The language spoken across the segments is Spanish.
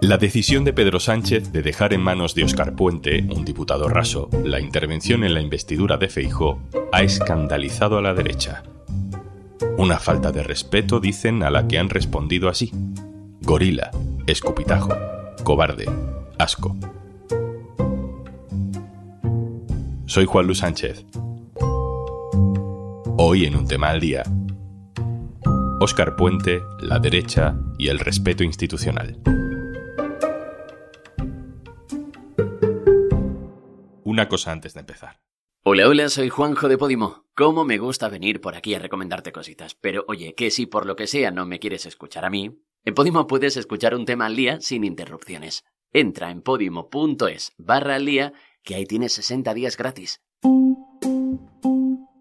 La decisión de Pedro Sánchez de dejar en manos de Óscar Puente, un diputado raso, la intervención en la investidura de Feijó ha escandalizado a la derecha. Una falta de respeto, dicen, a la que han respondido así. Gorila, escupitajo, cobarde, asco. Soy Juan Luis Sánchez. Hoy en un tema al día. Óscar Puente, la derecha y el respeto institucional. Una cosa antes de empezar. Hola, hola, soy Juanjo de Podimo. ¿Cómo me gusta venir por aquí a recomendarte cositas? Pero oye, que si por lo que sea no me quieres escuchar a mí, en Podimo puedes escuchar un tema al día sin interrupciones. Entra en podimo.es barra al día, que ahí tienes 60 días gratis.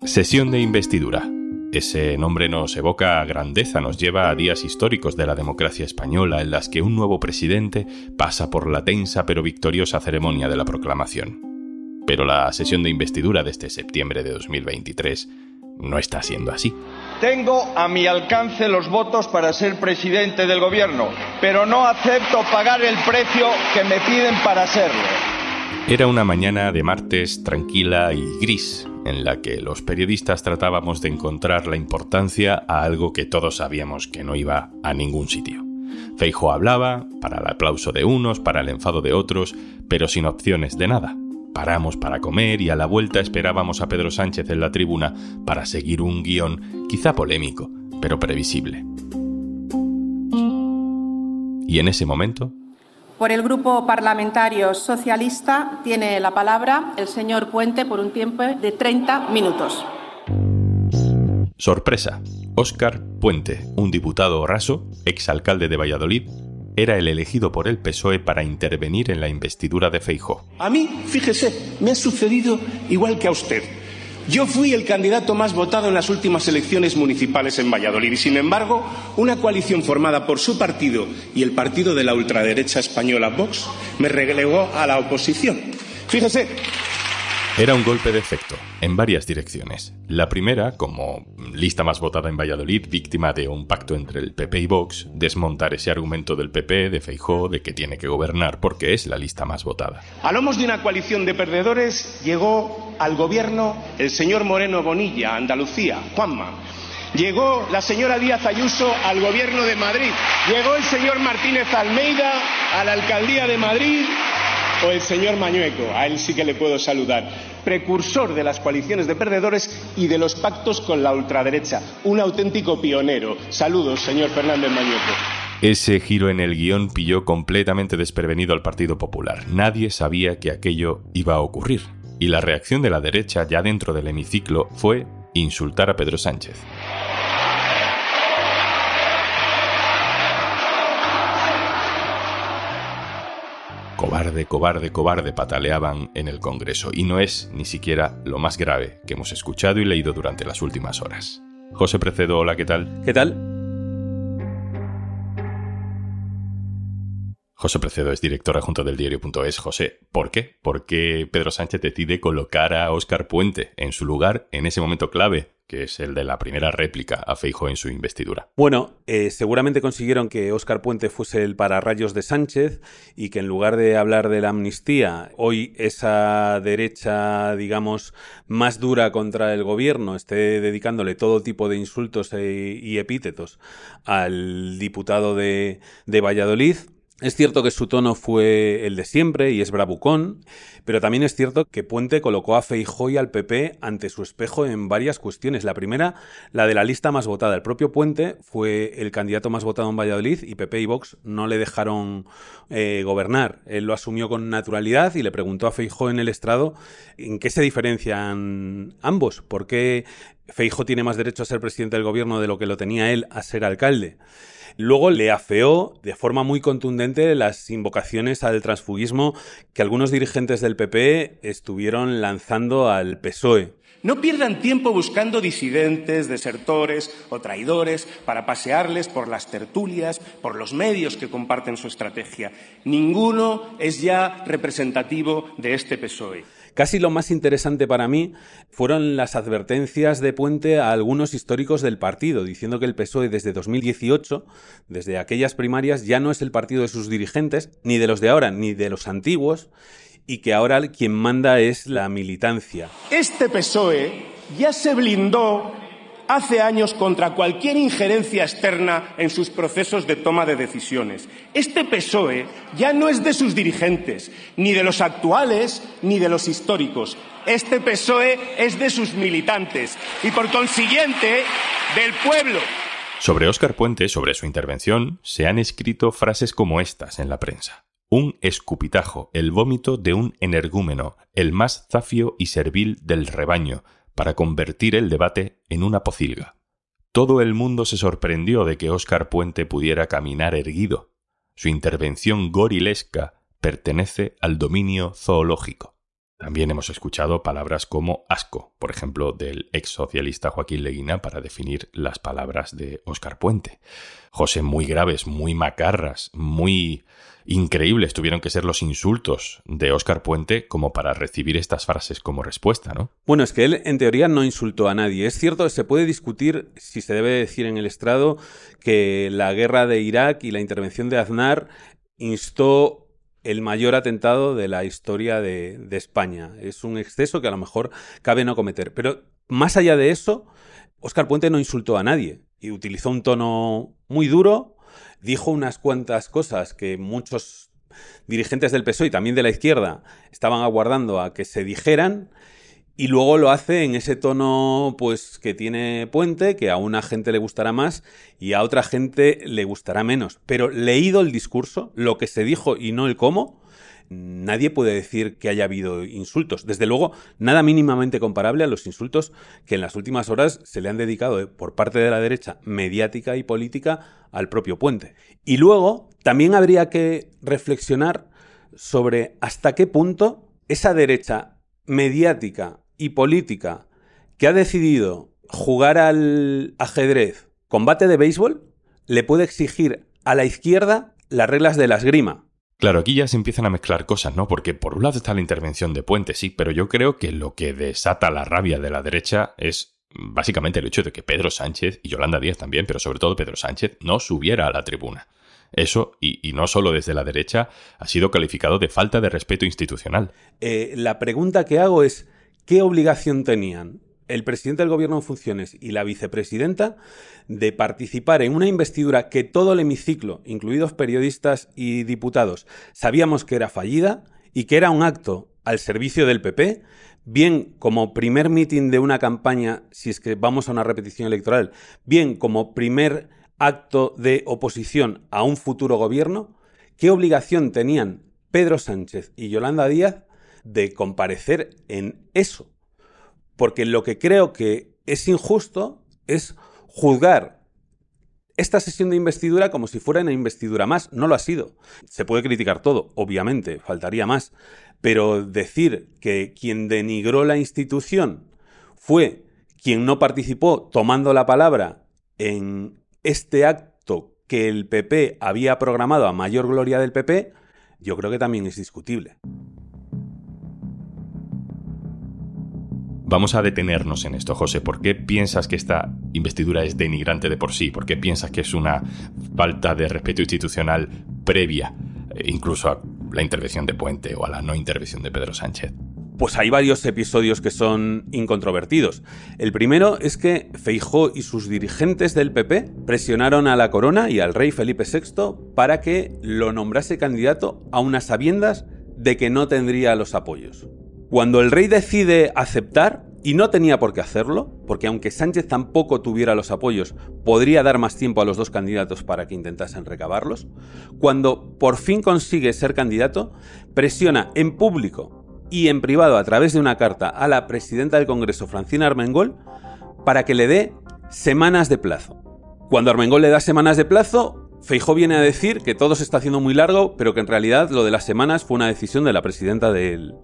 Sesión de investidura. Ese nombre nos evoca grandeza, nos lleva a días históricos de la democracia española en las que un nuevo presidente pasa por la tensa pero victoriosa ceremonia de la proclamación. Pero la sesión de investidura de este septiembre de 2023 no está siendo así. Tengo a mi alcance los votos para ser presidente del gobierno, pero no acepto pagar el precio que me piden para serlo. Era una mañana de martes tranquila y gris, en la que los periodistas tratábamos de encontrar la importancia a algo que todos sabíamos que no iba a ningún sitio. Feijo hablaba, para el aplauso de unos, para el enfado de otros, pero sin opciones de nada. Paramos para comer y a la vuelta esperábamos a Pedro Sánchez en la tribuna para seguir un guion quizá polémico, pero previsible. Y en ese momento... Por el Grupo Parlamentario Socialista tiene la palabra el señor Puente por un tiempo de 30 minutos. Sorpresa. Óscar Puente, un diputado raso, exalcalde de Valladolid, era el elegido por el PSOE para intervenir en la investidura de Feijó. A mí, fíjese, me ha sucedido igual que a usted. Yo fui el candidato más votado en las últimas elecciones municipales en Valladolid y, sin embargo, una coalición formada por su partido y el partido de la ultraderecha española Vox me relegó a la oposición. Fíjese, era un golpe de efecto, en varias direcciones. La primera, como lista más votada en Valladolid, víctima de un pacto entre el PP y Vox, desmontar ese argumento del PP, de Feijó, de que tiene que gobernar porque es la lista más votada. A lomos de una coalición de perdedores llegó al gobierno el señor Moreno Bonilla, Andalucía, Juanma. Llegó la señora Díaz Ayuso al gobierno de Madrid. Llegó el señor Martínez Almeida a la alcaldía de Madrid o el señor Mañueco, a él sí que le puedo saludar, precursor de las coaliciones de perdedores y de los pactos con la ultraderecha, un auténtico pionero. Saludos, señor Fernández Mañueco. Ese giro en el guion pilló completamente desprevenido al Partido Popular. Nadie sabía que aquello iba a ocurrir. Y la reacción de la derecha ya dentro del hemiciclo fue insultar a Pedro Sánchez. Cobarde, cobarde, cobarde pataleaban en el Congreso y no es ni siquiera lo más grave que hemos escuchado y leído durante las últimas horas. José Precedo, hola, ¿qué tal? ¿Qué tal? José Precedo es director adjunto del diario.es. José, ¿por qué? ¿Por qué Pedro Sánchez decide colocar a Óscar Puente en su lugar en ese momento clave que es el de la primera réplica a Feijo en su investidura. Bueno, eh, seguramente consiguieron que Óscar Puente fuese el pararrayos de Sánchez y que en lugar de hablar de la amnistía, hoy esa derecha, digamos, más dura contra el gobierno esté dedicándole todo tipo de insultos e, y epítetos al diputado de, de Valladolid. Es cierto que su tono fue el de siempre y es bravucón, pero también es cierto que Puente colocó a Feijóo y al PP ante su espejo en varias cuestiones. La primera, la de la lista más votada. El propio Puente fue el candidato más votado en Valladolid y PP y Vox no le dejaron eh, gobernar. Él lo asumió con naturalidad y le preguntó a Feijóo en el estrado en qué se diferencian ambos, por qué Feijóo tiene más derecho a ser presidente del gobierno de lo que lo tenía él a ser alcalde. Luego le afeó de forma muy contundente las invocaciones al transfugismo que algunos dirigentes del PP estuvieron lanzando al PSOE. No pierdan tiempo buscando disidentes, desertores o traidores para pasearles por las tertulias, por los medios que comparten su estrategia. Ninguno es ya representativo de este PSOE. Casi lo más interesante para mí fueron las advertencias de Puente a algunos históricos del partido, diciendo que el PSOE desde 2018, desde aquellas primarias, ya no es el partido de sus dirigentes, ni de los de ahora, ni de los antiguos, y que ahora quien manda es la militancia. Este PSOE ya se blindó hace años contra cualquier injerencia externa en sus procesos de toma de decisiones. Este PSOE ya no es de sus dirigentes, ni de los actuales, ni de los históricos. Este PSOE es de sus militantes y, por consiguiente, del pueblo. Sobre Óscar Puente, sobre su intervención, se han escrito frases como estas en la prensa. Un escupitajo, el vómito de un energúmeno, el más zafio y servil del rebaño, para convertir el debate en una pocilga. Todo el mundo se sorprendió de que Óscar Puente pudiera caminar erguido. Su intervención gorilesca pertenece al dominio zoológico. También hemos escuchado palabras como asco, por ejemplo, del ex socialista Joaquín Leguina para definir las palabras de Óscar Puente. José, muy graves, muy macarras, muy increíbles tuvieron que ser los insultos de Óscar Puente como para recibir estas frases como respuesta, ¿no? Bueno, es que él en teoría no insultó a nadie. Es cierto se puede discutir si se debe decir en el estrado que la guerra de Irak y la intervención de Aznar instó el mayor atentado de la historia de, de España. Es un exceso que a lo mejor cabe no cometer. Pero más allá de eso, Óscar Puente no insultó a nadie y utilizó un tono muy duro, dijo unas cuantas cosas que muchos dirigentes del PSOE y también de la izquierda estaban aguardando a que se dijeran y luego lo hace en ese tono pues que tiene Puente, que a una gente le gustará más y a otra gente le gustará menos. Pero leído el discurso, lo que se dijo y no el cómo, nadie puede decir que haya habido insultos. Desde luego, nada mínimamente comparable a los insultos que en las últimas horas se le han dedicado eh, por parte de la derecha mediática y política al propio puente. Y luego, también habría que reflexionar sobre hasta qué punto esa derecha mediática y política que ha decidido jugar al ajedrez, combate de béisbol, le puede exigir a la izquierda las reglas de la esgrima, Claro, aquí ya se empiezan a mezclar cosas, ¿no? Porque por un lado está la intervención de Puente, sí, pero yo creo que lo que desata la rabia de la derecha es básicamente el hecho de que Pedro Sánchez y Yolanda Díaz también, pero sobre todo Pedro Sánchez, no subiera a la tribuna. Eso, y, no solo desde la derecha, ha sido calificado de falta de respeto institucional. Eh, la pregunta que hago es, ¿qué obligación tenían el presidente del gobierno en funciones y la vicepresidenta de participar en una investidura que todo el hemiciclo, incluidos periodistas y diputados, sabíamos que era fallida y que era un acto al servicio del PP, bien como primer mitin de una campaña, si es que vamos a una repetición electoral, bien como primer acto de oposición a un futuro gobierno, ¿qué obligación tenían Pedro Sánchez y Yolanda Díaz de comparecer en eso? porque lo que creo que es injusto es juzgar esta sesión de investidura como si fuera una investidura más. No lo ha sido. Se puede criticar todo, obviamente, faltaría más. Pero decir que quien denigró la institución fue quien no participó tomando la palabra en este acto que el PP había programado a mayor gloria del PP, yo creo que también es discutible. Vamos a detenernos en esto, José. ¿Por qué piensas que esta investidura es denigrante de por sí? ¿Por qué piensas que es una falta de respeto institucional previa, eh, incluso a la intervención de Puente o a la no intervención de Pedro Sánchez? Pues hay varios episodios que son incontrovertidos. El primero es que Feijó y sus dirigentes del PP presionaron a la corona y al rey Felipe VI para que lo nombrase candidato a unas sabiendas de que no tendría los apoyos. Cuando el rey decide aceptar, y no tenía por qué hacerlo, porque aunque Sánchez tampoco tuviera los apoyos, podría dar más tiempo a los dos candidatos para que intentasen recabarlos, cuando por fin consigue ser candidato, presiona en público y en privado a través de una carta a la presidenta del Congreso, Francina Armengol, para que le dé semanas de plazo. Cuando Armengol le da semanas de plazo, Feijó viene a decir que todo se está haciendo muy largo, pero que en realidad lo de las semanas fue una decisión de la presidenta del,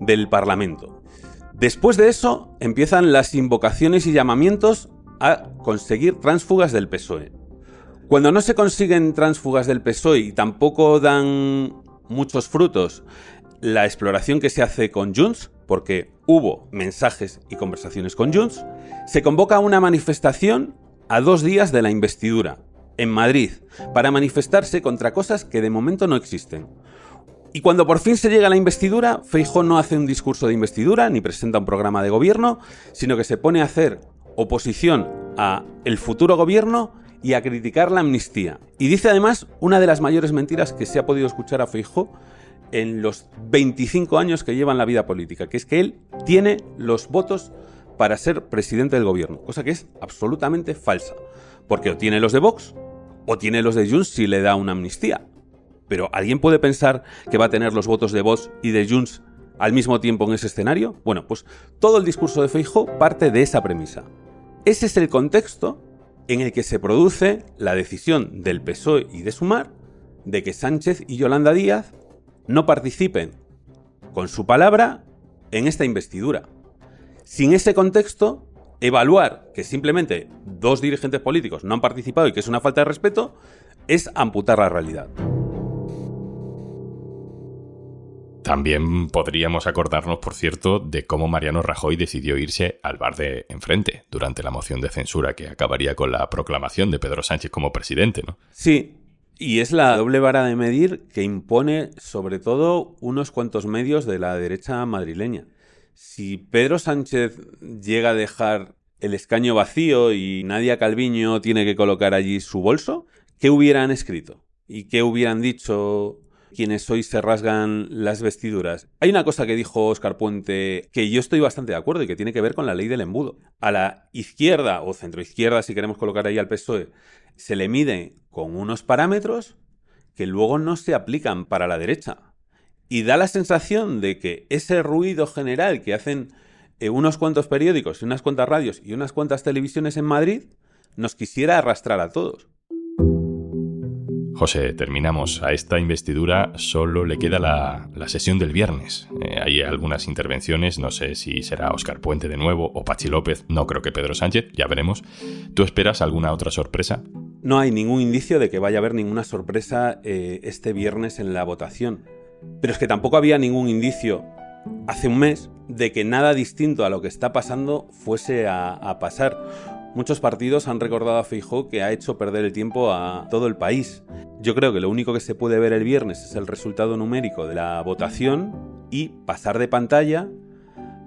del Parlamento. Después de eso empiezan las invocaciones y llamamientos a conseguir tránsfugas del PSOE. Cuando no se consiguen tránsfugas del PSOE y tampoco dan muchos frutos la exploración que se hace con Junts, porque hubo mensajes y conversaciones con Junts, se convoca una manifestación a dos días de la investidura, en Madrid, para manifestarse contra cosas que de momento no existen. Y cuando por fin se llega a la investidura, Feijó no hace un discurso de investidura ni presenta un programa de gobierno, sino que se pone a hacer oposición a el futuro gobierno y a criticar la amnistía. Y dice además una de las mayores mentiras que se ha podido escuchar a Feijó en los 25 años que lleva en la vida política, que es que él tiene los votos para ser presidente del gobierno, cosa que es absolutamente falsa, porque o tiene los de Vox o tiene los de Junts si le da una amnistía. Pero ¿alguien puede pensar que va a tener los votos de Vox y de Junts al mismo tiempo en ese escenario? Bueno, pues todo el discurso de Feijóo parte de esa premisa. Ese es el contexto en el que se produce la decisión del PSOE y de Sumar de que Sánchez y Yolanda Díaz no participen con su palabra en esta investidura. Sin ese contexto, evaluar que simplemente dos dirigentes políticos no han participado y que es una falta de respeto es amputar la realidad. También podríamos acordarnos, por cierto, de cómo Mariano Rajoy decidió irse al bar de enfrente durante la moción de censura que acabaría con la proclamación de Pedro Sánchez como presidente, ¿no? Sí, y es la doble vara de medir que impone sobre todo unos cuantos medios de la derecha madrileña. Si Pedro Sánchez llega a dejar el escaño vacío y Nadia Calviño tiene que colocar allí su bolso, ¿qué hubieran escrito? ¿Y qué hubieran dicho quienes hoy se rasgan las vestiduras. Hay una cosa que dijo Oscar Puente que yo estoy bastante de acuerdo y que tiene que ver con la ley del embudo. A la izquierda o centroizquierda, si queremos colocar ahí al PSOE, se le mide con unos parámetros que luego no se aplican para la derecha. Y da la sensación de que ese ruido general que hacen eh, unos cuantos periódicos y unas cuantas radios y unas cuantas televisiones en Madrid nos quisiera arrastrar a todos. José, terminamos. A esta investidura solo le queda la, sesión del viernes. Eh, hay algunas intervenciones, no sé si será Oscar Puente de nuevo o Pachi López, no creo que Pedro Sánchez, ya veremos. ¿Tú esperas alguna otra sorpresa? No hay ningún indicio de que vaya a haber ninguna sorpresa eh, este viernes en la votación. Pero es que tampoco había ningún indicio hace un mes de que nada distinto a lo que está pasando fuese a, a pasar. Muchos partidos han recordado a Feijó que ha hecho perder el tiempo a todo el país. Yo creo que lo único que se puede ver el viernes es el resultado numérico de la votación y pasar de pantalla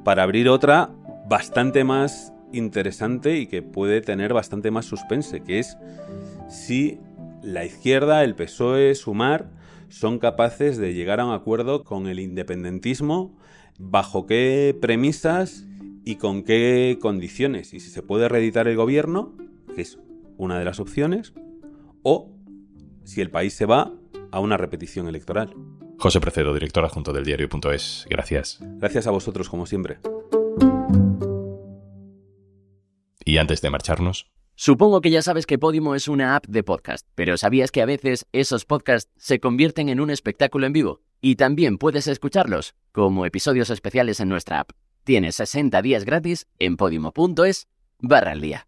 para abrir otra bastante más interesante y que puede tener bastante más suspense, que es si la izquierda, el PSOE, Sumar, son capaces de llegar a un acuerdo con el independentismo, bajo qué premisas y con qué condiciones. Y si se puede reeditar el gobierno, que es una de las opciones, o si el país se va a una repetición electoral. José Precedo, director adjunto del diario.es. Gracias. Gracias a vosotros, como siempre. Y antes de marcharnos. Supongo que ya sabes que Podimo es una app de podcast, pero ¿sabías que a veces esos podcasts se convierten en un espectáculo en vivo? Y también puedes escucharlos como episodios especiales en nuestra app. Tienes 60 días gratis en podimo.es barra al día.